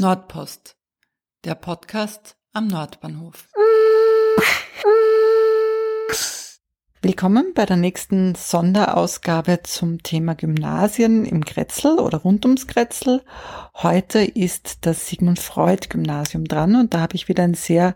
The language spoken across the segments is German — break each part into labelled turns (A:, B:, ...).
A: Nordpost, der Podcast am Nordbahnhof. Willkommen bei der nächsten Sonderausgabe zum Thema Gymnasien im Grätzl oder rund ums Grätzl. Heute ist das Sigmund Freud Gymnasium dran und da habe ich wieder ein sehr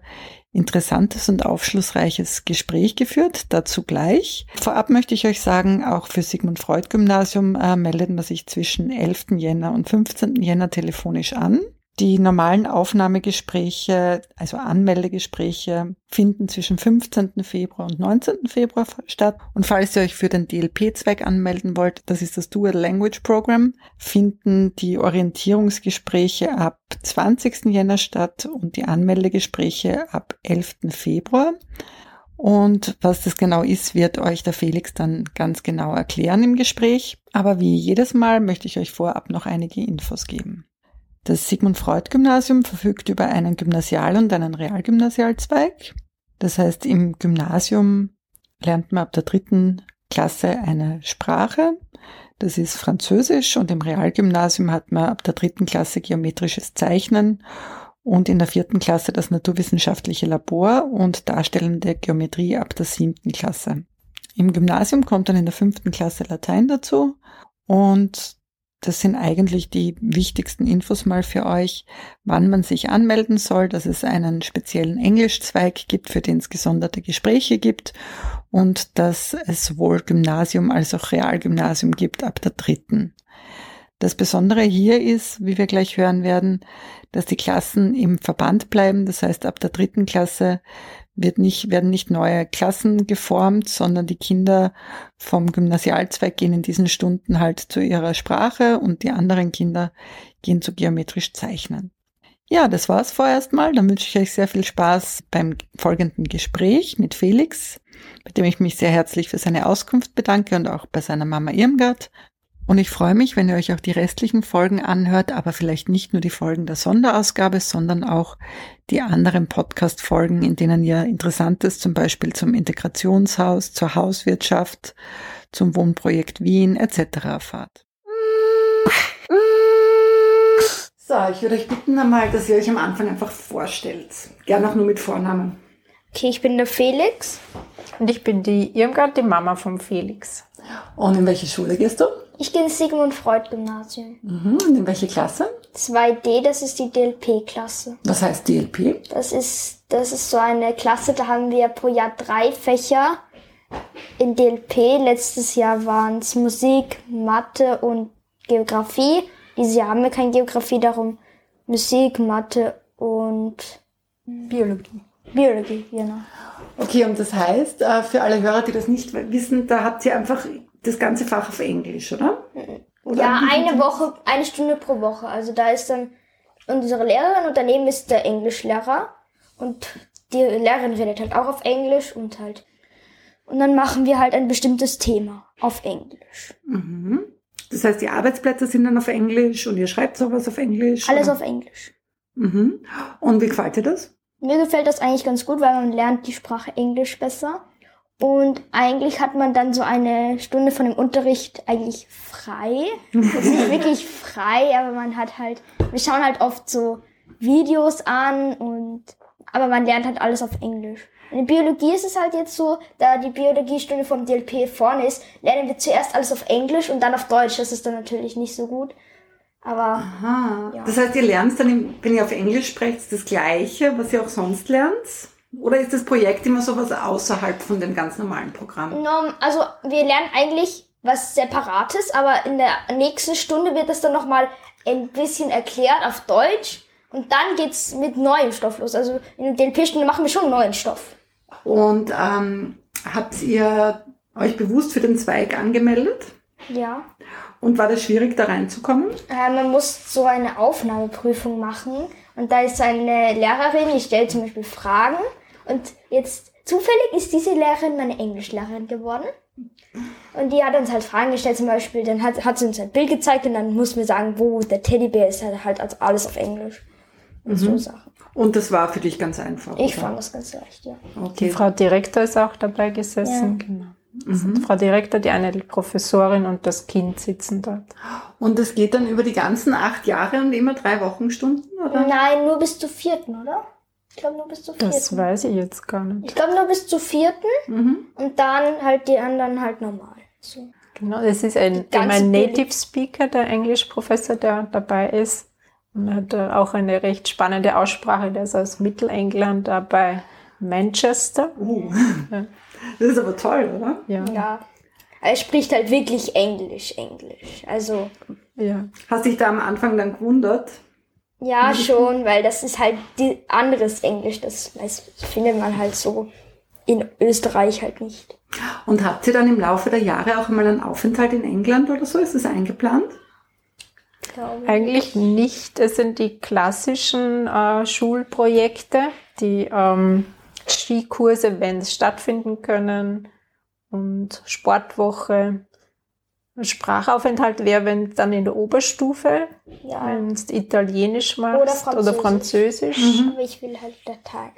A: interessantes und aufschlussreiches Gespräch geführt, dazu gleich. Vorab möchte ich euch sagen, auch für Sigmund Freud Gymnasium äh, meldet man sich zwischen 11. Jänner und 15. Jänner telefonisch an. Die normalen Aufnahmegespräche, also Anmeldegespräche, finden zwischen 15. Februar und 19. Februar statt. Und falls ihr euch für den DLP-Zweig anmelden wollt, das ist das Dual Language Program, finden die Orientierungsgespräche ab 20. Jänner statt und die Anmeldegespräche ab 11. Februar. Und was das genau ist, wird euch der Felix dann ganz genau erklären im Gespräch. Aber wie jedes Mal möchte ich euch vorab noch einige Infos geben. Das Sigmund Freud Gymnasium verfügt über einen Gymnasial- und einen Realgymnasialzweig. Das heißt, im Gymnasium lernt man ab der dritten Klasse eine Sprache. Das ist Französisch und im Realgymnasium hat man ab der dritten Klasse geometrisches Zeichnen und in der vierten Klasse das naturwissenschaftliche Labor und darstellende Geometrie ab der siebten Klasse. Im Gymnasium kommt dann in der fünften Klasse Latein dazu und das sind eigentlich die wichtigsten Infos mal für euch, wann man sich anmelden soll, dass es einen speziellen Englischzweig gibt, für den es gesonderte Gespräche gibt und dass es sowohl Gymnasium als auch Realgymnasium gibt ab der dritten. Das Besondere hier ist, wie wir gleich hören werden, dass die Klassen im Verband bleiben. Das heißt, ab der dritten Klasse wird nicht, werden nicht neue Klassen geformt, sondern die Kinder vom Gymnasialzweig gehen in diesen Stunden halt zu ihrer Sprache und die anderen Kinder gehen zu geometrisch zeichnen. Ja, das war's vorerst mal. Dann wünsche ich euch sehr viel Spaß beim folgenden Gespräch mit Felix, bei dem ich mich sehr herzlich für seine Auskunft bedanke und auch bei seiner Mama Irmgard. Und ich freue mich, wenn ihr euch auch die restlichen Folgen anhört, aber vielleicht nicht nur die Folgen der Sonderausgabe, sondern auch die anderen Podcast-Folgen, in denen ihr Interessantes zum Beispiel zum Integrationshaus, zur Hauswirtschaft, zum Wohnprojekt Wien etc. erfahrt. So, ich würde euch bitten einmal, dass ihr euch am Anfang einfach vorstellt. Gerne auch nur mit Vornamen.
B: Okay, ich bin der Felix.
C: Und ich bin die Irmgard, die Mama vom Felix.
A: Und in welche Schule gehst du?
B: Ich gehe ins Sigmund Freud Gymnasium.
A: Mhm. Und in welche Klasse?
B: 2D, das ist die DLP-Klasse.
A: Was heißt DLP?
B: Das ist, das ist so eine Klasse, da haben wir pro Jahr drei Fächer in DLP. Letztes Jahr waren es Musik, Mathe und Geografie. Dieses Jahr haben wir keine Geografie, darum Musik, Mathe und
C: Biologie.
B: Biologie, genau.
A: Okay, und das heißt, äh, für alle Hörer, die das nicht wissen, da habt ihr einfach das ganze Fach auf Englisch, oder? oder
B: ja, eine Woche, eine Stunde pro Woche. Also da ist dann unsere Lehrerin und daneben ist der Englischlehrer und die Lehrerin redet halt auch auf Englisch und halt und dann machen wir halt ein bestimmtes Thema auf Englisch.
A: Mhm. Das heißt, die Arbeitsplätze sind dann auf Englisch und ihr schreibt sowas auf Englisch?
B: Alles
A: oder?
B: auf Englisch.
A: Mhm. Und wie gefällt dir das?
B: Mir gefällt das eigentlich ganz gut, weil man lernt die Sprache Englisch besser. Und eigentlich hat man dann so eine Stunde von dem Unterricht eigentlich frei. Das ist nicht wirklich frei, aber man hat halt, wir schauen halt oft so Videos an und, aber man lernt halt alles auf Englisch. In Biologie ist es halt jetzt so, da die Biologiestunde vom DLP vorne ist, lernen wir zuerst alles auf Englisch und dann auf Deutsch. Das ist dann natürlich nicht so gut. Aber,
A: Aha.
B: Ja.
A: Das heißt, ihr lernt dann, wenn ihr auf Englisch sprecht, das Gleiche, was ihr auch sonst lernt? Oder ist das Projekt immer sowas außerhalb von dem ganz normalen Programm?
B: Norm- also wir lernen eigentlich was Separates, aber in der nächsten Stunde wird das dann nochmal ein bisschen erklärt auf Deutsch und dann geht's mit neuem Stoff los. Also in der DLP-Stunde machen wir schon neuen Stoff.
A: Und ähm, habt ihr euch bewusst für den Zweig angemeldet?
B: Ja.
A: Und war das schwierig, da reinzukommen?
B: Äh, man muss so eine Aufnahmeprüfung machen und da ist eine Lehrerin, die stellt zum Beispiel Fragen und jetzt zufällig ist diese Lehrerin meine Englischlehrerin geworden. Und die hat uns halt Fragen gestellt, zum Beispiel, dann hat, hat sie uns ein Bild gezeigt und dann mussten wir sagen, wo der Teddybär ist, halt, halt also alles auf Englisch. Und so Sachen.
A: Und das war für dich ganz einfach.
B: Ich
A: oder?
B: fand das ganz leicht, ja.
C: Die
A: Okay.
C: Frau Direktor ist auch dabei gesessen.
B: Ja.
C: Genau. Mhm. Frau Direktor, die eine Professorin und das Kind sitzen dort.
A: Und das geht dann über die ganzen acht Jahre und immer drei Wochenstunden, oder?
B: Nein, nur bis zur vierten, oder? Ich glaube nur bis zur vierten.
C: Das weiß ich jetzt gar nicht.
B: Ich glaube nur bis zur vierten
A: Mhm.
B: und dann halt die anderen halt normal. So.
C: Genau, das ist ein, ein. Native Speaker, der Englischprofessor, der dabei ist. Und er hat äh, auch eine recht spannende Aussprache, der ist aus Mittelengland, da bei Manchester.
A: Uh.
C: Ja.
A: Das ist aber toll, oder?
C: Ja, ja.
B: Ja. Er spricht halt wirklich Englisch, Englisch. Also
A: Hast dich da am Anfang dann gewundert?
B: Ja schon, weil das ist halt die anderes Englisch. Das weiß, findet man halt so in Österreich halt nicht.
A: Und habt ihr dann im Laufe der Jahre auch mal einen Aufenthalt in England oder so? Ist das eingeplant?
C: Eigentlich nicht. Es sind die klassischen äh, Schulprojekte, die ähm, Skikurse, wenn es stattfinden können, und Sportwoche. Ein Sprachaufenthalt wäre, wenn dann in der Oberstufe,
B: Ja.
C: wenn du Italienisch machst
B: Oder
C: oder
B: Französisch.
C: Französisch.
B: Aber ich will halt Latein.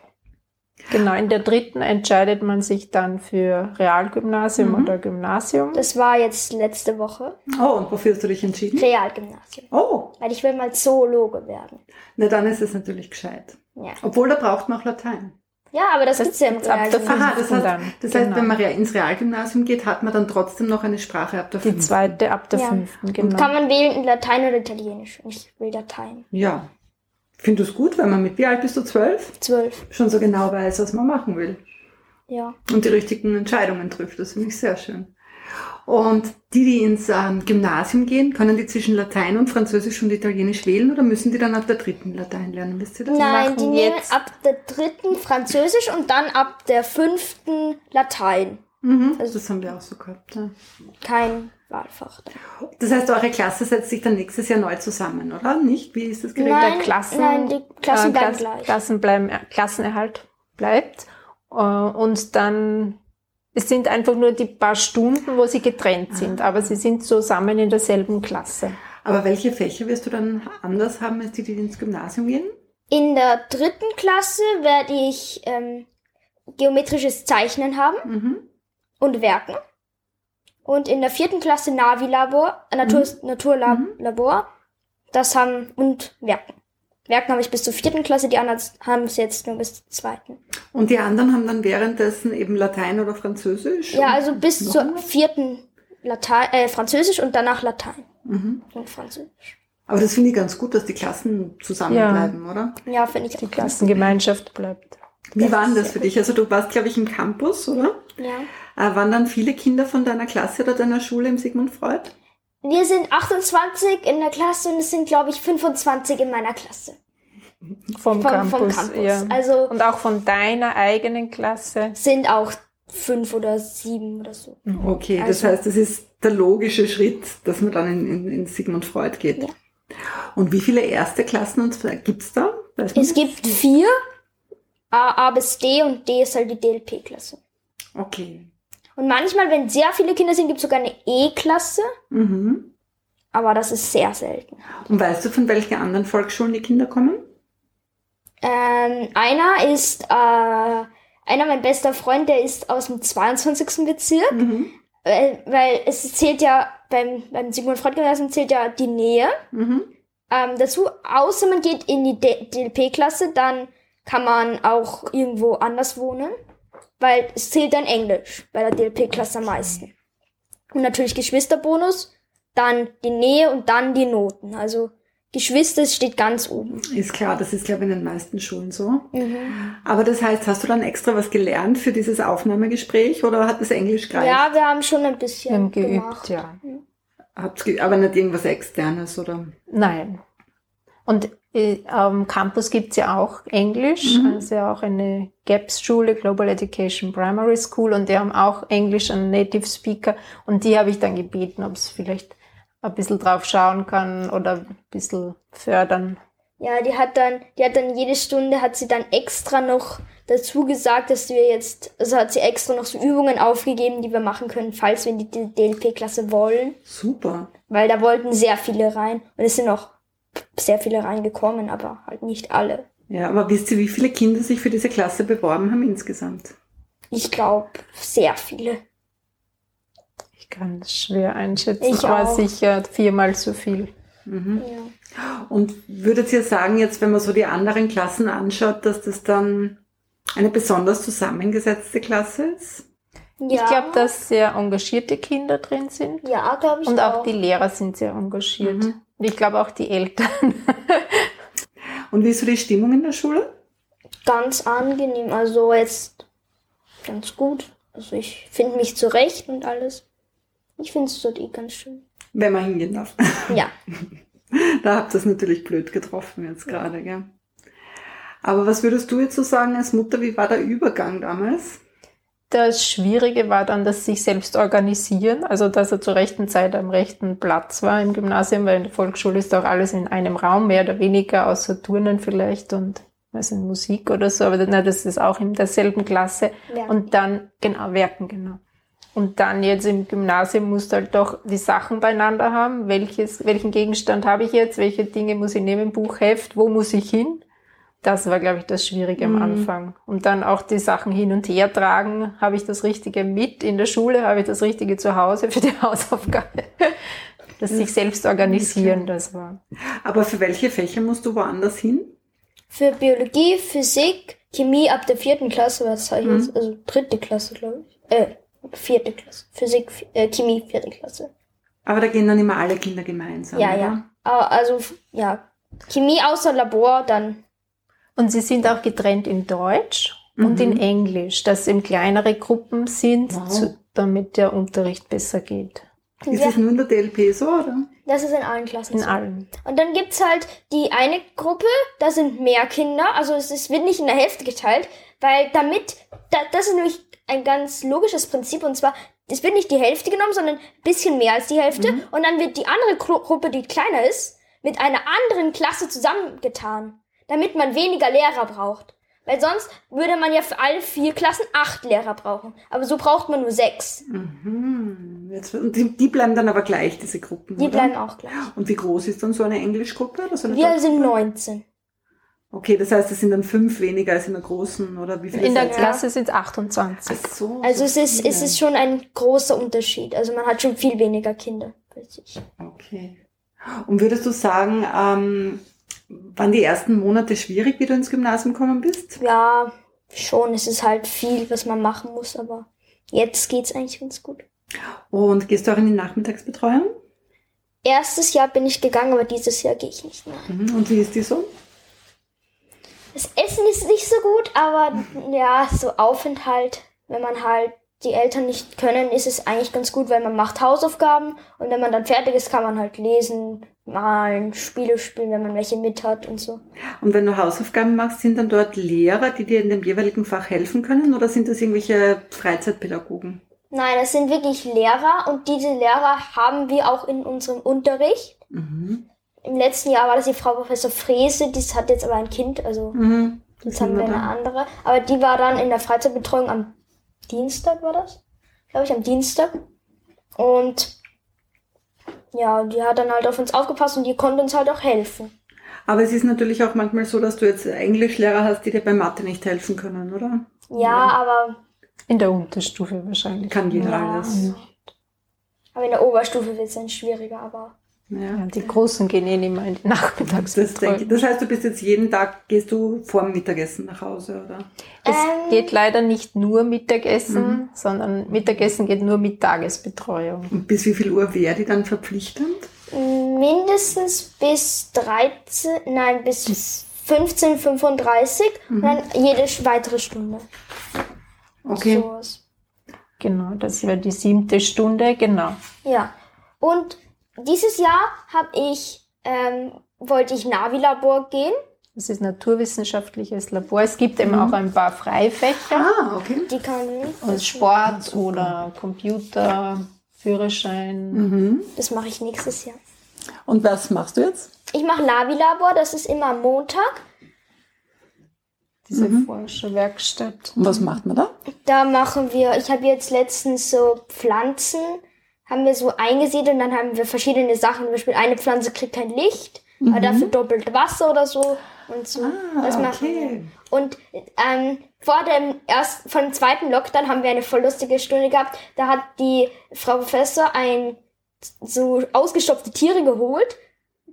C: Genau, in der dritten entscheidet man sich dann für Realgymnasium
A: Mhm.
C: oder Gymnasium.
B: Das war jetzt letzte Woche.
A: Oh, und wofür hast du dich entschieden?
B: Realgymnasium.
A: Oh,
B: Weil ich will mal Zoologe werden.
A: na dann ist es natürlich gescheit.
B: Ja,
A: Obwohl, da braucht man auch Latein.
B: Ja aber das,
C: Das
B: gibt's ja im
C: der
B: Realgymnasium.
A: Aha, das heißt,
C: dann,
A: das heißt
C: genau.
A: wenn man rea- ins Realgymnasium geht, hat man dann trotzdem noch eine Sprache ab der
C: Die
A: fünften.
C: zweite ab der
B: Ja.
C: fünften, genau.
B: Kann man wählen in Latein oder Italienisch? Und Ich will Latein.
A: Ja. Finde es gut, wenn man mit, wie alt bist du, zwölf?
B: Zwölf.
A: Schon so genau weiß, was man machen will.
B: Ja.
A: Und die richtigen Entscheidungen trifft. Das finde ich sehr schön. Und die, die ins ähm, Gymnasium gehen, können die zwischen Latein und Französisch und Italienisch wählen oder müssen die dann ab der dritten Latein lernen? Wisst ihr das?
B: Nein,
C: machen
B: die nehmen
C: jetzt-
B: ab der dritten Französisch und dann ab der fünften Latein.
A: Mhm,
B: Also-
A: das haben wir auch so gehabt. Ja.
B: Kein Wahlfach.
A: Das heißt, eure Klasse setzt sich dann nächstes Jahr neu zusammen, oder? Nicht? Wie ist das geregelt?
B: Nein,
C: Klassen,
B: nein, die Klassen
C: äh,
B: bleiben
C: Klass-
B: gleich.
C: Klassen bleiben, äh, Klassenerhalt bleibt. Äh, und dann, es sind einfach nur die paar Stunden, wo sie getrennt sind, aber sie sind zusammen in derselben Klasse.
A: Aber welche Fächer wirst du dann anders haben, als die, die ins Gymnasium gehen?
B: In der dritten Klasse werde ich ähm, geometrisches Zeichnen haben
A: Mhm.
B: und Werken. Und in der vierten Klasse Navi-Labor, äh, Natur, Naturlabor, das haben und Werken. Werken habe ich bis zur vierten Klasse, die anderen haben es jetzt nur bis zur zweiten.
A: Und die anderen haben dann währenddessen eben Latein oder Französisch?
B: Ja, also bis zur
A: was?
B: vierten Latein, äh, Französisch und danach Latein
A: Mhm.
B: und Französisch.
A: Aber das finde ich ganz gut, dass die Klassen zusammenbleiben, oder?
B: Ja, finde ich
C: Die
B: auch.
C: Klassengemeinschaft bleibt.
A: Wie
B: Das
A: war denn das für dich? Also du warst, glaube ich, im Campus, oder?
B: Ja.
A: Äh, waren dann viele Kinder von deiner Klasse oder deiner Schule im Sigmund Freud?
B: Wir sind 28 in der Klasse und es sind, glaube ich, 25 in meiner Klasse.
C: Vom,
B: Vom,
C: Campus.
B: vom Campus.
C: Ja.
B: Also
C: Und auch von deiner eigenen Klasse.
B: sind auch fünf oder sieben oder so.
A: Okay, das
B: Also-
A: heißt, das ist der logische Schritt, dass man dann in, in, in Sigmund Freud geht.
B: Ja.
A: Und wie viele erste Klassen und gibt's da? Weiß
B: Es
A: das?
B: gibt vier. A, A bis D und D ist halt die DLP-Klasse.
A: Okay.
B: Und manchmal, wenn sehr viele Kinder sind, gibt es sogar eine E-Klasse.
A: Mhm.
B: Aber das ist sehr selten.
A: Und weißt du, von welchen anderen Volksschulen die Kinder kommen?
B: Ähm, einer ist, äh, einer mein bester Freund, der ist aus dem 22. Bezirk.
A: Mhm.
B: Weil, weil es zählt ja, beim, beim Sigmund Freud Gymnasium zählt ja die Nähe.
A: Mhm.
B: Ähm, dazu, außer man geht in die DLP-Klasse, dann kann man auch irgendwo anders wohnen, weil es zählt dann Englisch bei der DLP-Klasse am meisten. Und natürlich Geschwisterbonus, dann die Nähe und dann die Noten. Also Geschwister steht ganz oben.
A: Ist klar, das ist, glaube ich, in den meisten Schulen so.
B: Mhm.
A: Aber das heißt, hast du dann extra was gelernt für dieses Aufnahmegespräch oder hat das Englisch gereicht?
B: Ja, wir haben schon ein
C: Wir
B: bisschen
C: haben geübt,
B: gemacht.
C: ja.
A: Habt's ge aber nicht irgendwas Externes, oder?
C: Nein. Und am Campus gibt's ja auch Englisch,
A: Mhm.
C: also auch eine GAPS-Schule, Global Education Primary School, und die haben auch Englisch, einen Native Speaker. Und die habe ich dann gebeten, ob es vielleicht ein bisschen drauf schauen kann oder ein bisschen fördern.
B: Ja, die hat dann, die hat dann jede Stunde hat sie dann extra noch dazu gesagt, dass wir jetzt, also hat sie extra noch so Übungen aufgegeben, die wir machen können, falls wir in die DLP-Klasse wollen.
A: Super.
B: Weil da wollten sehr viele rein. Und es sind auch sehr viele reingekommen, aber halt nicht alle.
A: Ja, aber wisst ihr, wie viele Kinder sich für diese Klasse beworben haben insgesamt?
B: Ich glaube, sehr viele.
C: ich kann es schwer einschätzen.
B: Ich
C: war
B: auch.
C: sicher viermal so viel.
B: Ja.
A: Und würdet ihr sagen, jetzt, wenn man so die anderen Klassen anschaut, dass das dann eine besonders zusammengesetzte Klasse ist?
B: Ja.
C: Ich glaube, dass sehr engagierte Kinder drin sind.
B: Ja, glaube ich
C: Und auch
B: auch.
C: die Lehrer sind sehr engagiert.
A: Mhm.
C: Und ich glaube auch die Eltern.
A: Und wie ist so die Stimmung in der Schule?
B: ganz angenehm. Also jetzt ganz gut. Also ich finde mich zurecht und alles. Ich finde es dort eh ganz schön.
A: Wenn man hingehen darf.
B: Ja.
A: Da habt ihr es natürlich blöd getroffen jetzt gerade, gell? Aber was würdest du jetzt so sagen als Mutter, wie war der Übergang damals?
C: Das Schwierige war dann, dass sich selbst organisieren, also dass er zur rechten Zeit am rechten Platz war im Gymnasium, weil in der Volksschule ist auch alles in einem Raum, mehr oder weniger, außer Turnen vielleicht und also Musik oder so, aber na, das ist auch in derselben Klasse.
B: Werken.
C: Und dann, genau, Werken, genau. Und dann jetzt im Gymnasium musst du halt doch die Sachen beieinander haben. Welches, welchen Gegenstand habe ich jetzt? Welche Dinge muss ich nehmen? Buchheft? Wo muss ich hin? Das war, glaube ich, das Schwierige
A: Mhm.
C: am Anfang. Und dann auch die Sachen hin und her tragen. Habe ich das Richtige mit in der Schule? Habe ich das Richtige zu Hause für die Hausaufgabe? Das sich selbst organisieren, das war.
A: Aber für welche Fächer musst du woanders hin?
B: Für Biologie, Physik, Chemie ab der vierten Klasse, was sag ich
A: Mhm.
B: jetzt? Also dritte Klasse, glaube ich. Äh, vierte Klasse. Physik, äh, Chemie, vierte Klasse.
A: Aber da gehen dann immer alle Kinder gemeinsam.
B: Ja,
A: oder?
B: ja. Aber Also, ja. Chemie außer Labor, dann.
C: Und sie sind auch getrennt in Deutsch und in Englisch, dass eben kleinere Gruppen sind,
A: Wow.
C: zu, damit der Unterricht besser geht.
A: Ist
B: Ja,
A: es nur in der DLP so, oder?
B: das ist in allen Klassen
C: In
B: so.
C: allen.
B: Und dann gibt's halt die eine Gruppe, da sind mehr Kinder, also es ist, wird nicht in der Hälfte geteilt, weil damit, da, das ist nämlich ein ganz logisches Prinzip und zwar, es wird nicht die Hälfte genommen, sondern ein bisschen mehr als die Hälfte und dann wird die andere Gru Gruppe, die kleiner ist, mit einer anderen Klasse zusammengetan, damit man weniger Lehrer braucht. Weil sonst würde man ja für alle vier Klassen acht Lehrer brauchen. Aber so braucht man nur sechs.
A: Mhm. Jetzt, und die, die bleiben dann aber gleich, diese Gruppen.
B: Die
A: oder?
B: bleiben auch gleich.
A: Und wie groß ist dann so eine Englischgruppe? Oder so eine
B: Wir sind 19.
A: Okay, das heißt, es sind dann fünf weniger als in der großen, oder wie viele
C: In der? Klasse sind es 28.
A: Ach so.
B: Also
A: so
B: es ist, es ist schon ein großer Unterschied. Also man hat schon viel weniger Kinder für sich.
A: Okay. Und würdest du sagen, ähm, waren die ersten Monate schwierig, wie du ins Gymnasium gekommen bist?
B: Ja, schon. Es ist halt viel, was man machen muss, aber jetzt geht's eigentlich ganz gut.
A: Und gehst du auch in die Nachmittagsbetreuung?
B: Erstes Jahr bin ich gegangen, aber dieses Jahr gehe ich nicht mehr.
A: Mhm. Und wie ist die so?
B: Das Essen ist nicht so gut, aber ja, so Aufenthalt, wenn man halt die Eltern nicht können, ist es eigentlich ganz gut, weil man macht Hausaufgaben und wenn man dann fertig ist, kann man halt lesen, malen, Spiele spielen, wenn man welche mit hat und so.
A: Und wenn du Hausaufgaben machst, sind dann dort Lehrer, die dir in dem jeweiligen Fach helfen können, oder sind das irgendwelche Freizeitpädagogen?
B: Nein, das sind wirklich Lehrer und diese Lehrer haben wir auch in unserem Unterricht.
A: Mhm.
B: Im letzten Jahr war das die Frau Professor Frese, die hat jetzt aber ein Kind, also
A: Mhm.
B: jetzt haben wir eine andere. Aber die war dann in der Freizeitbetreuung am Dienstag, war das? Glaube ich, am Dienstag. Und ja, die hat dann halt auf uns aufgepasst und die konnte uns halt auch helfen.
A: Aber es ist natürlich auch manchmal so, dass du jetzt Englischlehrer hast, die dir bei Mathe nicht helfen können, oder?
B: Ja, aber,
C: In der Unterstufe wahrscheinlich.
A: Kann jeder
B: Ja.
A: alles.
B: aber in der Oberstufe wird es dann schwieriger, aber
A: Ja.
C: Ja, die Großen gehen eh nicht mehr in die
A: Das, denke das heißt, du bist jetzt jeden Tag, gehst du vor dem Mittagessen nach Hause, oder?
C: Es
B: Ähm.
C: geht leider nicht nur Mittagessen, sondern Mittagessen geht nur mit Tagesbetreuung.
A: Und bis wie viel Uhr wäre die dann verpflichtend?
B: mindestens bis 13, nein, bis 15.35 und dann jede weitere Stunde.
A: Okay.
B: Sowas.
C: Genau, das wäre die siebte Stunde, genau.
B: Ja. Und dieses Jahr habe ich, ähm, wollte ich Navi-Labor gehen.
C: Das ist naturwissenschaftliches Labor. Es gibt eben auch ein paar Freifächer,
A: Ah, okay.
B: Die kann
C: also Sport oder Computer, Führerschein.
A: Mhm.
B: Das mache ich nächstes Jahr.
A: Und was machst du jetzt?
B: Ich mache Navi-Labor, das ist immer am Montag.
C: diese Forscherwerkstatt.
A: Und was macht man da?
B: Da machen wir, ich habe jetzt letztens so Pflanzen, haben wir so eingesiedelt und dann haben wir verschiedene Sachen. Zum Beispiel eine Pflanze kriegt kein Licht, aber dafür doppelt Wasser oder so. und so.
A: Ah,
B: das machen
A: okay.
B: wir. Und ähm, vor dem ersten, dem zweiten Lockdown haben wir eine voll lustige Stunde gehabt. Da hat die Frau Professor ein so ausgestopfte Tiere geholt,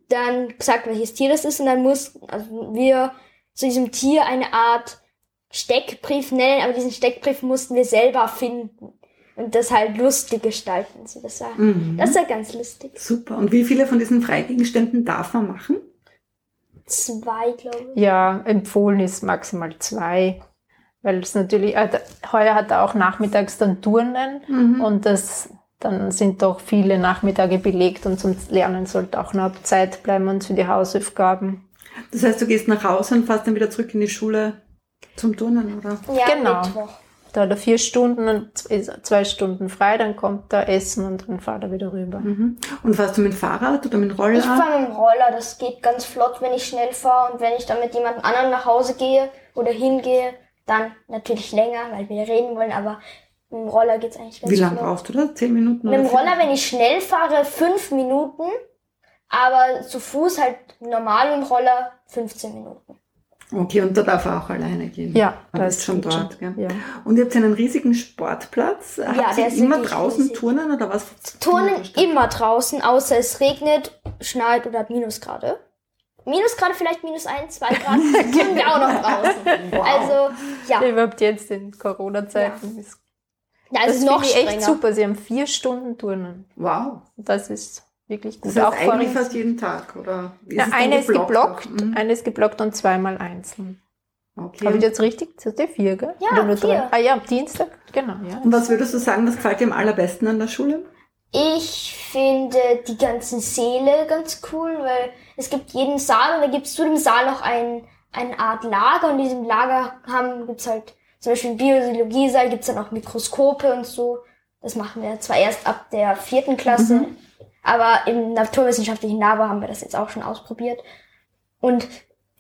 B: dann gesagt, welches Tier das ist, und dann mussten also wir zu diesem Tier eine Art Steckbrief nennen, aber diesen Steckbrief mussten wir selber finden und das halt lustig gestalten. So, das, war,
A: Mhm.
B: das war ganz lustig.
A: Super. Und wie viele von diesen Freigegenständen darf man machen?
B: Zwei, glaube ich.
C: Ja, empfohlen ist maximal zwei, weil es natürlich, äh, heuer hat er auch nachmittags dann Turnen
A: Mhm.
C: und das, dann sind doch viele Nachmittage belegt und zum Lernen sollte auch noch Zeit bleiben und für die Hausaufgaben.
A: Das heißt, du gehst nach Hause und fährst dann wieder zurück in die Schule zum Turnen, oder?
B: Ja,
C: Genau.
B: Mittwoch.
C: Da hat er vier Stunden und zwei Stunden frei, dann kommt er essen und dann fahrt er wieder rüber.
A: Mhm. Und fährst du mit Fahrrad oder mit Roller?
B: Ich fahre mit dem Roller, das geht ganz flott, wenn ich schnell fahre. Und wenn ich dann mit jemand anderem nach Hause gehe oder hingehe, dann natürlich länger, weil wir reden wollen, aber mit dem Roller geht's eigentlich ganz
A: Wie lange brauchst du da? Zehn Minuten?
B: Mit dem Roller, wenn ich schnell fahre, fünf Minuten, aber zu Fuß halt normal mit dem Roller 15 Minuten.
A: Okay, und da darf er auch alleine gehen.
C: Ja,
A: da
C: da
A: ist schon dort. Gell?
C: Ja.
A: Und ihr habt einen riesigen Sportplatz. Habt
B: der
A: ihr
B: ist
A: immer draußen
B: riesig.
A: Turnen oder was?
B: Turnen immer draußen, außer es regnet, schneit oder hat Minusgrade. Minusgrade vielleicht minus ein, zwei Grad, turnen wir auch noch draußen. Also, ja,
C: Überhaupt jetzt in Corona-Zeiten. ist
B: ja
C: Das
B: es ist
C: finde
B: noch
C: ich echt super. Sie haben vier Stunden Turnen.
A: Wow.
C: Das ist wirklich gut.
A: Das heißt
C: vor
A: eigentlich
C: allem-
A: fast jeden Tag, oder? Ist
C: ja,
A: es dann
C: eine ist geblockt,
A: auch? Mhm.
C: eine ist geblockt und zweimal einzeln.
A: Okay.
C: Habe ich jetzt richtig? Das ist vier, gell?
B: Ja,
C: Oder nur
B: vier.
C: drei? Ah ja, am Dienstag, genau, ja.
A: Und was würdest du sagen, was gefällt dir am allerbesten an der Schule?
B: Ich finde die ganzen Säle ganz cool, weil es gibt jeden Saal und da gibt es zu dem Saal noch ein, eine Art Lager und in diesem Lager haben gibt's halt zum Beispiel im Biologiesaal gibt's dann auch Mikroskope und so. Das machen wir zwar erst ab der vierten Klasse, aber im naturwissenschaftlichen Labor haben wir das jetzt auch schon ausprobiert. Und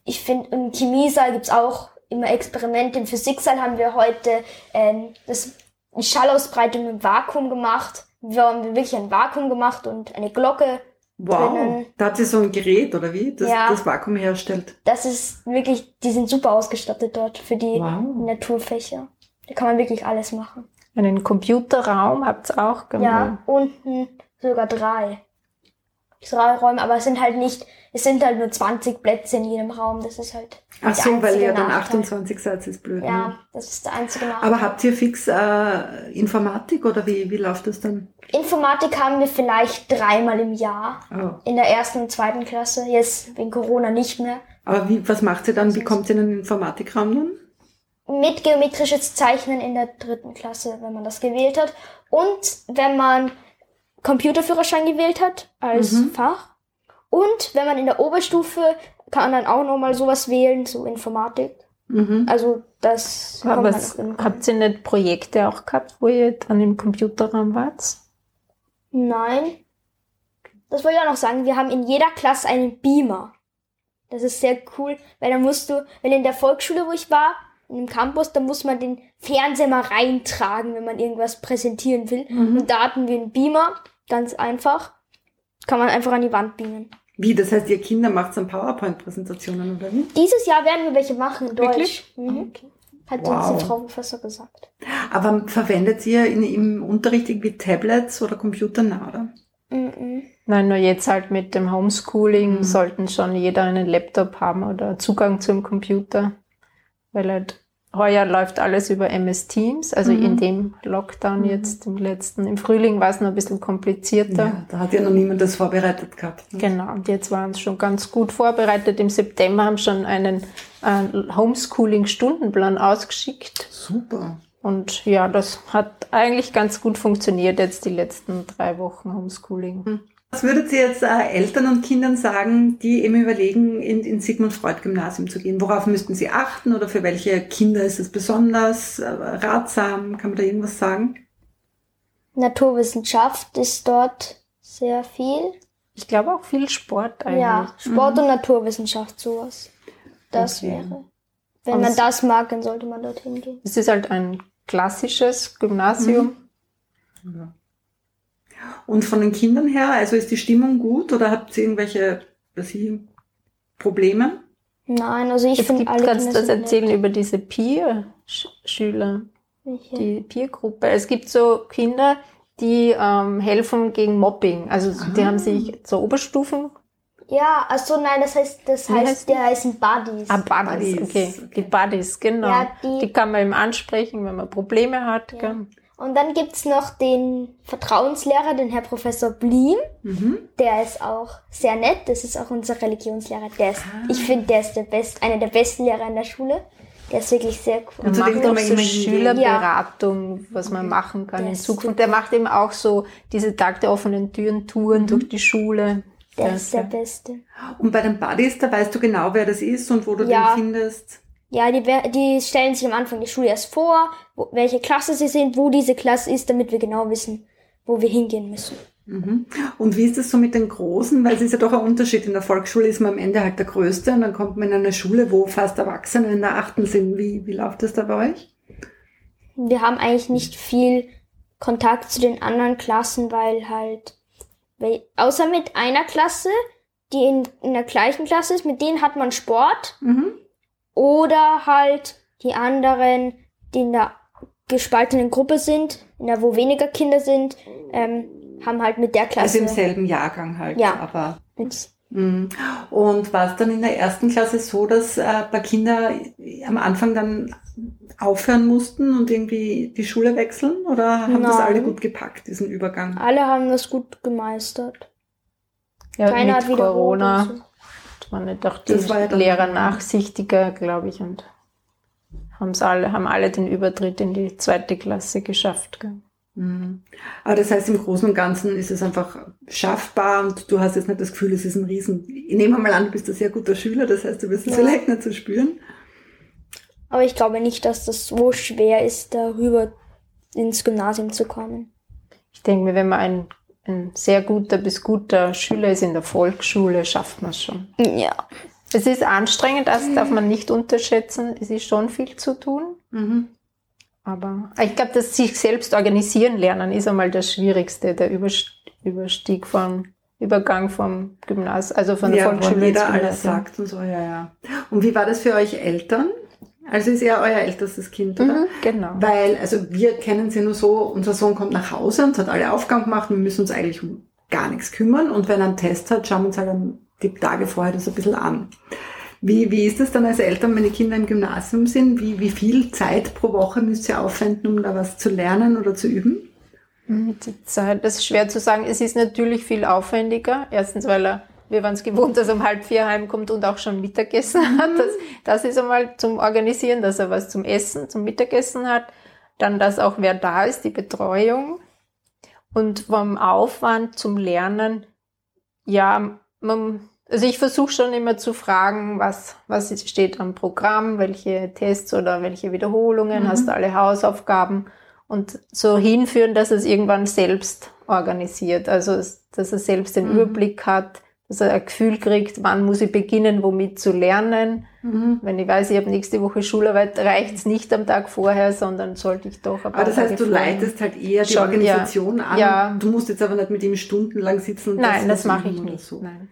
B: ich finde, im Chemiesaal gibt's auch immer Experimente. Im Physiksaal haben wir heute ähm, das, die Schallausbreitung im Vakuum gemacht. Wir haben wirklich ein Vakuum gemacht und eine Glocke.
A: Wow.
B: Drinnen.
A: Da hat sie so ein Gerät, oder wie? Das
B: Ja.
A: das Vakuum herstellt.
B: Das ist wirklich, die sind super ausgestattet dort für die
A: Wow.
B: Naturfächer. Da kann man wirklich alles machen.
C: Einen Computerraum habt ihr auch gemacht.
B: Ja, unten sogar drei. Drei Räume, aber es sind halt nicht, es sind halt nur 20 Plätze in jedem Raum. Das ist halt.
A: Ach so, weil ihr dann
B: Nachteil.
A: 28 seid, ist blöd. Ne?
B: Ja, das ist der einzige Nachteil.
A: Aber habt ihr fix äh, Informatik oder wie, wie läuft das dann?
B: Informatik haben wir vielleicht dreimal im Jahr.
A: Oh.
B: In der ersten und zweiten Klasse. Jetzt wegen Corona nicht mehr.
A: Aber wie, was macht ihr dann? Wie kommt ihr in den Informatikraum dann?
B: Mit geometrisches Zeichnen in der dritten Klasse, wenn man das gewählt hat. Und wenn man Computerführerschein gewählt hat als
A: Mhm.
B: Fach. Und wenn man in der Oberstufe kann man dann auch nochmal sowas wählen, so Informatik.
A: Mhm.
B: Also das
C: Aber
B: halt in-
C: habt ihr nicht Projekte auch gehabt, wo ihr dann im Computerraum wart?
B: Nein. Das wollte ich auch noch sagen. Wir haben in jeder Klasse einen Beamer. Das ist sehr cool, weil da musst du, wenn in der Volksschule, wo ich war, in dem Campus, da muss man den Fernseher mal reintragen, wenn man irgendwas präsentieren will.
A: Mhm.
B: Und da hatten wir einen Beamer, ganz einfach. Kann man einfach an die Wand beamen.
A: Wie, das heißt, ihr Kinder macht dann PowerPoint-Präsentationen, oder wie?
B: Dieses Jahr werden wir welche machen in Deutsch.
C: Wirklich?
B: Mhm. Hat
A: Wow.
B: uns die Frau Professor gesagt.
A: Aber verwendet ihr in, im Unterricht irgendwie Tablets oder Computer? Na, oder?
B: Mhm.
C: Nein, nur jetzt halt mit dem Homeschooling
A: Mhm.
C: sollten schon jeder einen Laptop haben oder Zugang zum Computer. Weil halt heuer läuft alles über MS Teams, also
A: Mhm.
C: in dem Lockdown
A: Mhm.
C: jetzt im letzten. Im Frühling war es noch ein bisschen komplizierter.
A: Ja, da hat ja noch niemand das vorbereitet gehabt. ne?
C: Genau, und jetzt waren es schon ganz gut vorbereitet. Im September haben schon einen äh, Homeschooling-Stundenplan ausgeschickt.
A: Super.
C: Und ja, das hat eigentlich ganz gut funktioniert jetzt die letzten drei Wochen Homeschooling.
A: Was würdet ihr jetzt äh, Eltern und Kindern sagen, die eben überlegen, in, in Sigmund Freud Gymnasium zu gehen? Worauf müssten sie achten oder für welche Kinder ist es besonders äh, ratsam? Kann man da irgendwas sagen?
B: Naturwissenschaft ist dort sehr viel.
C: Ich glaube auch viel Sport eigentlich.
B: Ja, Sport und Naturwissenschaft, sowas. Das
A: Okay.
B: wäre. Wenn
C: Und
B: man das mag, dann sollte man dorthin gehen.
C: Es ist halt ein klassisches Gymnasium.
A: Und von den Kindern her, also ist die Stimmung gut oder habt ihr irgendwelche was ich, Probleme?
B: Nein, also ich finde alle
C: kannst du das erzählen
B: nett.
C: über diese Peer-Schüler,
B: Welche?
C: die Peer-Gruppe? Es gibt so Kinder, die ähm, helfen gegen Mobbing. Also die haben sich zur Oberstufen
B: Ja, also nein, das heißt, das heißt,
C: heißt
B: der heißen Buddies.
C: Ah, Buddies,
A: Buddies,
C: okay.
A: okay.
C: Die Buddies, genau.
B: Ja,
C: die,
B: die-
C: kann man eben ansprechen, wenn man Probleme hat.
B: Ja.
C: Gell?
B: Und dann gibt's noch den Vertrauenslehrer, den Herr Professor Bliem.
A: Mhm.
B: Der ist auch sehr nett. Das ist auch unser Religionslehrer. Der ist,
A: Ah.
B: ich finde, der ist der best, einer der besten Lehrer in der Schule. Der ist wirklich sehr cool.
A: Und
C: Der macht auch so. Schülerberatung, was man machen kann
B: Der
C: in Zukunft. Der macht eben auch so diese Tag der offenen Türen, Touren durch die Schule.
B: Der
C: Der
B: ist der
C: ist-
B: Beste.
A: Und bei den Buddies, da weißt du genau, wer das ist und wo du
B: Ja.
A: den findest.
B: Ja, die, die stellen sich am Anfang der Schule erst vor, wo, welche Klasse sie sind, wo diese Klasse ist, damit wir genau wissen, wo wir hingehen müssen.
A: Mhm. Und wie ist das so mit den Großen? Weil es ist ja doch ein Unterschied. In der Volksschule ist man am Ende halt der Größte und dann kommt man in eine Schule, wo fast Erwachsene in der Achten sind. Wie, wie läuft das da bei euch?
B: Wir haben eigentlich nicht viel Kontakt zu den anderen Klassen, weil halt, weil, außer mit einer Klasse, die in, in der gleichen Klasse ist, mit denen hat man Sport
A: Mhm.
B: Oder halt die anderen, die in der gespaltenen Gruppe sind, in der wo weniger Kinder sind, ähm, haben halt mit der
A: Also
B: Klasse
A: im selben Jahrgang halt.
B: Ja.
A: Aber,
B: nichts.
A: Mhm. Und war es dann in der ersten Klasse so, dass äh, ein paar Kinder am Anfang dann aufhören mussten und irgendwie die Schule wechseln? Oder haben das
B: Nein.
A: alle gut gepackt, diesen Übergang?
B: Alle haben das gut gemeistert.
C: Ja,
B: Keiner hat
C: mit
B: wiederholt.
C: Corona
B: und so.
C: Waren nicht auch die
A: Das war ja dann-
C: Lehrer nachsichtiger, glaube ich, und haben's alle, haben alle den Übertritt in die zweite Klasse geschafft. Gell?
A: Mhm. Aber das heißt, im Großen und Ganzen ist es einfach schaffbar und du hast jetzt nicht das Gefühl, es ist ein Riesen. Ich nehme mal an, du bist ein sehr guter Schüler, das heißt, du wirst es
B: Ja.
A: vielleicht nicht so spüren.
B: Aber ich glaube nicht, dass das so schwer ist, darüber ins Gymnasium zu kommen.
C: Ich denke mir, wenn man ein, ein sehr guter bis guter Schüler ist in der Volksschule, schafft man es schon.
B: Ja.
C: Es ist anstrengend, das darf man nicht unterschätzen. Es ist schon viel zu tun.
A: Mhm.
C: Aber ich glaube, dass sich selbst organisieren lernen ist einmal das Schwierigste, der Überst- Überstieg vom Übergang vom Gymnasium, also von der
A: ja, wo
C: Volksschule ins
A: jeder alles sagt und so, ja, ja. Und wie war das für euch Eltern? Also ist er euer ältestes Kind, oder?
C: Mhm, genau.
A: Weil, also wir kennen sie nur so, unser Sohn kommt nach Hause und hat alle Aufgaben gemacht und wir müssen uns eigentlich um gar nichts kümmern. Und wenn er einen Test hat, schauen wir uns halt die Tage vorher das ein bisschen an. Wie, wie ist es dann als Eltern, wenn die Kinder im Gymnasium sind? Wie, wie viel Zeit pro Woche müsst ihr aufwenden, um da was zu lernen oder zu üben?
C: Mhm, Die Zeit, das ist schwer zu sagen. Es ist natürlich viel aufwendiger. Erstens, weil er, wir waren es gewohnt, dass er um halb vier heimkommt und auch schon Mittagessen hat. Das, das ist einmal zum Organisieren, dass er was zum Essen, zum Mittagessen hat. Dann, dass auch wer da ist, die Betreuung. Und vom Aufwand zum Lernen, ja, man, also ich versuche schon immer zu fragen, was, was steht am Programm, welche Tests oder welche Wiederholungen,
A: Mhm.
C: hast du alle Hausaufgaben und so hinführen, dass er es irgendwann selbst organisiert. Also, dass er selbst den
A: Mhm.
C: Überblick hat, dass er ein Gefühl kriegt, wann muss ich beginnen, womit zu lernen. Wenn ich weiß, ich habe nächste Woche Schularbeit, reicht es nicht am Tag vorher, sondern sollte ich doch
A: Aber das heißt,
C: Tage
A: du leitest halt eher die
C: Schon,
A: Organisation
C: ja.
A: an.
C: Ja.
A: Du musst jetzt aber nicht mit ihm stundenlang sitzen und
C: Nein, das
A: was
C: mache ich nicht.
A: So.
C: Nein.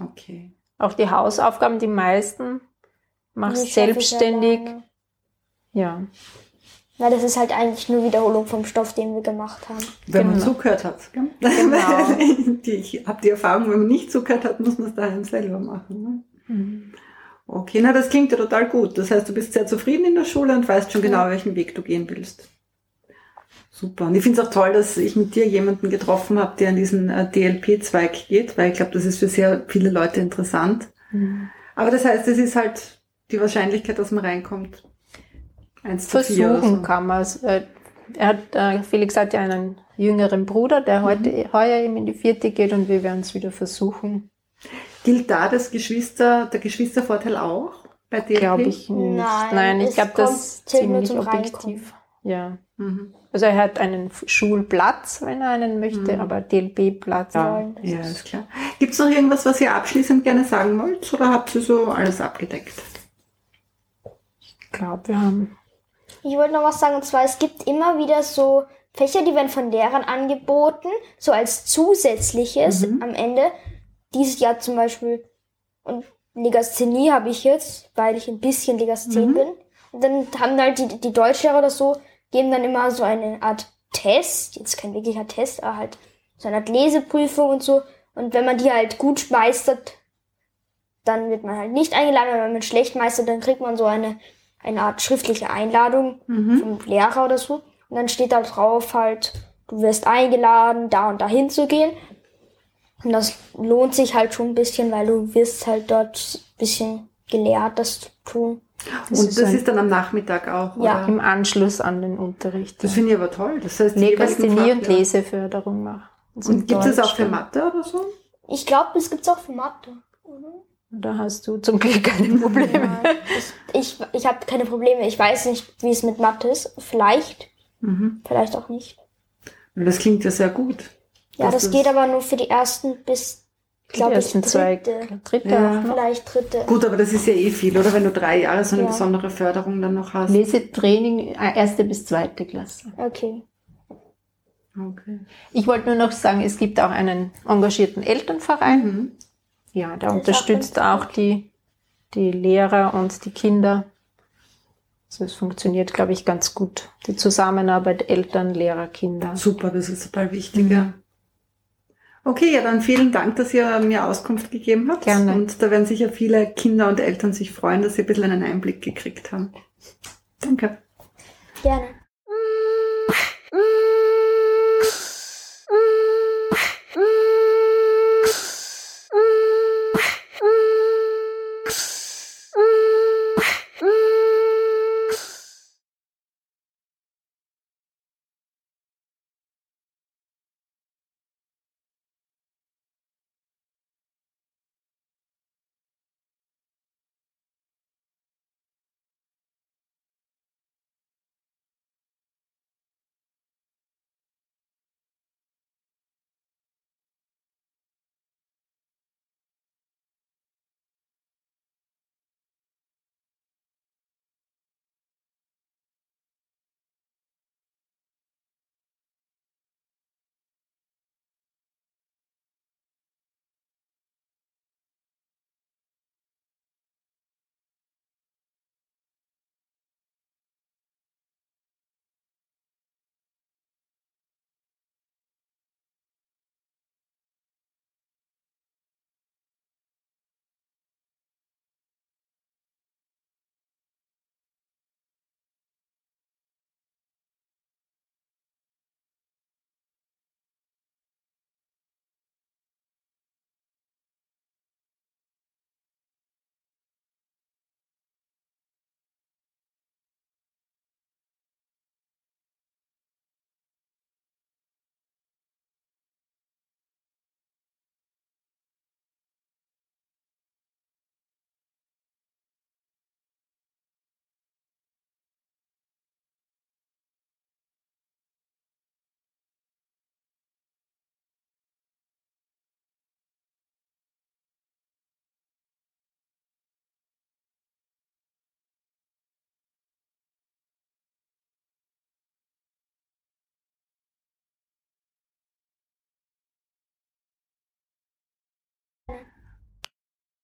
A: Okay.
C: Auch die Hausaufgaben, die meisten, machst selbstständig. Ja.
B: Weil das ist halt eigentlich nur Wiederholung vom Stoff, den wir gemacht haben.
A: Wenn man
C: Genau.
A: zugehört hat. Gell?
C: Genau.
A: die, ich habe die Erfahrung, wenn man nicht zugehört hat, muss man es daheim selber machen. Ne? Okay, na das klingt ja total gut. Das heißt, du bist sehr zufrieden in der Schule und weißt schon genau, welchen Weg du gehen willst. Super. Und ich finde es auch toll, dass ich mit dir jemanden getroffen habe, der an diesen äh, DLP-Zweig geht, weil ich glaube, das ist für sehr viele Leute interessant. Aber das heißt, es ist halt die Wahrscheinlichkeit, dass man reinkommt. Eins zu vier oder
C: Versuchen
A: so.
C: kann man es. Äh, Er hat, äh, Felix hat ja einen jüngeren Bruder, der
A: Mhm.
C: heute, heuer eben in die vierte geht und wir werden es wieder versuchen.
A: Gilt da das Geschwister, der Geschwistervorteil auch bei DLP?
C: Glaube ich nicht.
B: Nein,
C: Nein, ich
B: es
C: glaube, das ziemlich objektiv. Ja.
A: Mhm.
C: Also er hat einen Schulplatz, wenn er einen möchte,
A: Mhm.
C: aber DLB-Platz.
B: Ja.
A: Ja, ist klar. Gibt es noch irgendwas, was ihr abschließend gerne sagen wollt oder habt ihr so alles abgedeckt?
C: Ich glaube, wir haben.
B: Ich wollte noch was sagen, und zwar, es gibt immer wieder so Fächer, die werden von Lehrern angeboten, so als zusätzliches
A: Mhm.
B: am Ende. Dieses Jahr zum Beispiel. Und Legasthenie habe ich jetzt, weil ich ein bisschen Legasthen
A: Mhm.
B: bin. Und dann haben halt die, die Deutschlehrer oder so, geben dann immer so eine Art Test, jetzt kein wirklicher Test, aber halt so eine Art Leseprüfung und so. Und wenn man die halt gut meistert, dann wird man halt nicht eingeladen. Wenn man schlecht meistert, dann kriegt man so eine, eine Art schriftliche Einladung
A: Mhm.
B: vom Lehrer oder so. Und dann steht da drauf halt, du wirst eingeladen, da und dahin zu gehen. Und das lohnt sich halt schon ein bisschen, weil du wirst halt dort ein bisschen gelehrt, das zu tun.
C: Das
A: Und
C: ist
A: das ist dann am Nachmittag auch,
B: Ja.
A: oder?
C: Im Anschluss an den Unterricht.
A: Das finde ich aber toll. Das heißt, die jeweiligen
C: Legasthenie und
A: Fach-.
C: Leseförderung machen.
A: Und gibt es auch für
C: Mathe?
A: Mathe oder so?
B: Ich glaube, das gibt's auch für Mathe. oder?
C: Da hast du zum Glück keine Probleme.
B: Nein, ich ich, habe keine Probleme. Ich weiß nicht, wie es mit Mathe ist. Vielleicht,
A: Mhm.
B: vielleicht auch nicht.
A: Das klingt ja sehr gut.
B: Ja,
A: Das
B: das, geht aber nur für die ersten bis, glaube ich,
C: ersten zwei,
B: dritte.
C: dritte
A: Ja.
B: Vielleicht dritte.
A: Gut, aber das ist ja eh viel, oder? Wenn du drei Jahre so eine
B: Ja.
A: besondere Förderung dann noch hast.
C: Lesetraining, äh, erste bis zweite Klasse.
B: Okay.
A: Okay.
C: Ich wollte nur noch sagen, es gibt auch einen engagierten Elternverein.
A: Mhm.
C: Ja, der unterstützt
B: auch
C: auch die, die Lehrer und die Kinder. Also es funktioniert, glaube ich, ganz gut. Die Zusammenarbeit Eltern, Lehrer, Kinder.
A: Super, das ist total wichtig, ja. Okay, ja, dann vielen Dank, dass ihr mir Auskunft gegeben habt.
C: Gerne.
A: Und da werden sicher viele Kinder und Eltern sich freuen, dass sie ein bisschen einen Einblick gekriegt haben. Danke.
B: Gerne.